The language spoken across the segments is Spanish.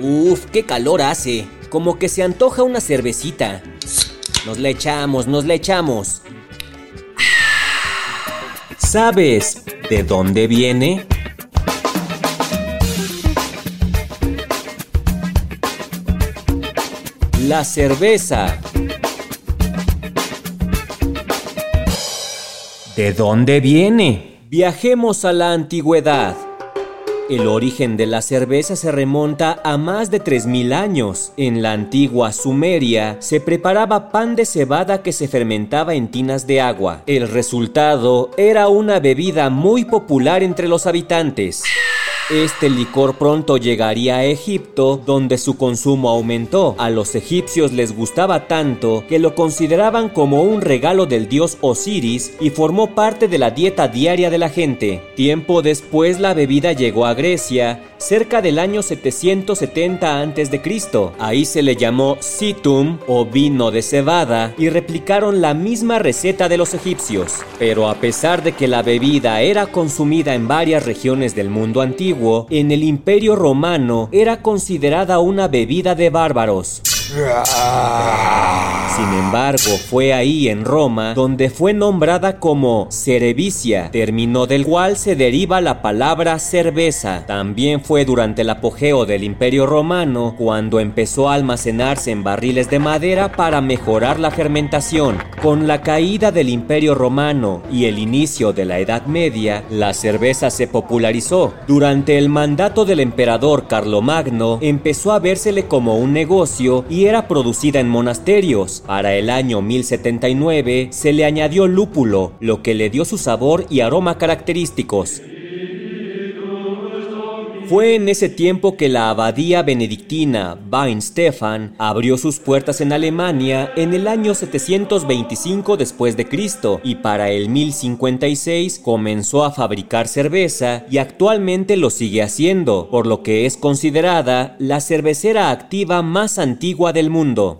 Uf, qué calor hace. Como que se antoja una cervecita. Nos la echamos, nos la echamos. ¿Sabes de dónde viene? La cerveza. ¿De dónde viene? Viajemos a la antigüedad. El origen de la cerveza se remonta a más de 3.000 años. En la antigua Sumeria se preparaba pan de cebada que se fermentaba en tinas de agua. El resultado era una bebida muy popular entre los habitantes. Este licor pronto llegaría a Egipto, donde su consumo aumentó. A los egipcios les gustaba tanto que lo consideraban como un regalo del dios Osiris y formó parte de la dieta diaria de la gente. Tiempo después la bebida llegó a Grecia, cerca del año 770 a.C. Ahí se le llamó situm o vino de cebada y replicaron la misma receta de los egipcios. Pero a pesar de que la bebida era consumida en varias regiones del mundo antiguo, en el Imperio Romano era considerada una bebida de bárbaros. Sin embargo, fue ahí en Roma donde fue nombrada como Cerevicia, término del cual se deriva la palabra cerveza. También fue durante el apogeo del Imperio Romano cuando empezó a almacenarse en barriles de madera para mejorar la fermentación. Con la caída del Imperio Romano y el inicio de la Edad Media, la cerveza se popularizó. Durante el mandato del emperador Carlomagno, empezó a vérsele como un negocio y era producida en monasterios. Para el año 1079 se le añadió lúpulo, lo que le dio su sabor y aroma característicos. Fue en ese tiempo que la abadía benedictina Weinstefan abrió sus puertas en Alemania en el año 725 después de Cristo y para el 1056 comenzó a fabricar cerveza y actualmente lo sigue haciendo, por lo que es considerada la cervecera activa más antigua del mundo.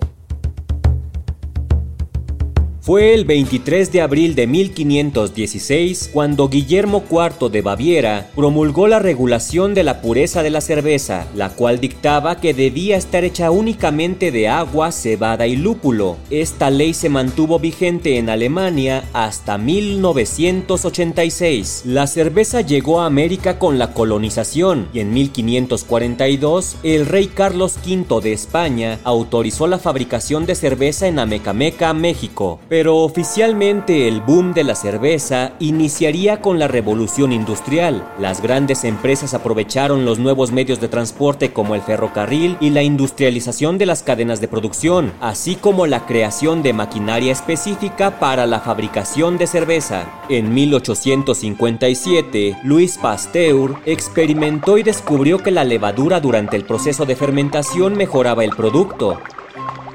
Fue el 23 de abril de 1516 cuando Guillermo IV de Baviera promulgó la regulación de la pureza de la cerveza, la cual dictaba que debía estar hecha únicamente de agua, cebada y lúpulo. Esta ley se mantuvo vigente en Alemania hasta 1986. La cerveza llegó a América con la colonización y en 1542 el rey Carlos V de España autorizó la fabricación de cerveza en Amecameca, México oficialmente el boom de la cerveza iniciaría con la revolución industrial. Las grandes empresas aprovecharon los nuevos medios de transporte como el ferrocarril y la industrialización de las cadenas de producción, así como la creación de maquinaria específica para la fabricación de cerveza. En 1857, Louis Pasteur experimentó y descubrió que la levadura durante el proceso de fermentación mejoraba el producto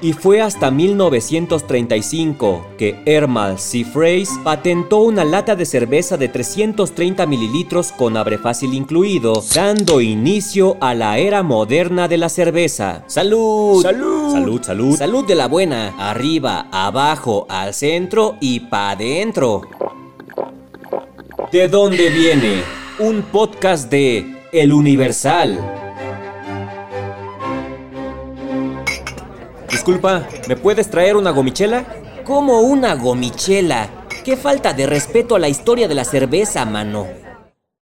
y fue hasta 1935 que Hermal Seafrays patentó una lata de cerveza de 330 mililitros con abre fácil incluido, dando inicio a la era moderna de la cerveza. ¡Salud! ¡Salud! ¡Salud, salud! ¡Salud de la buena! Arriba, abajo, al centro y pa' adentro. ¿De dónde viene? Un podcast de El Universal. Disculpa, ¿me puedes traer una gomichela? ¿Cómo una gomichela? ¡Qué falta de respeto a la historia de la cerveza, mano!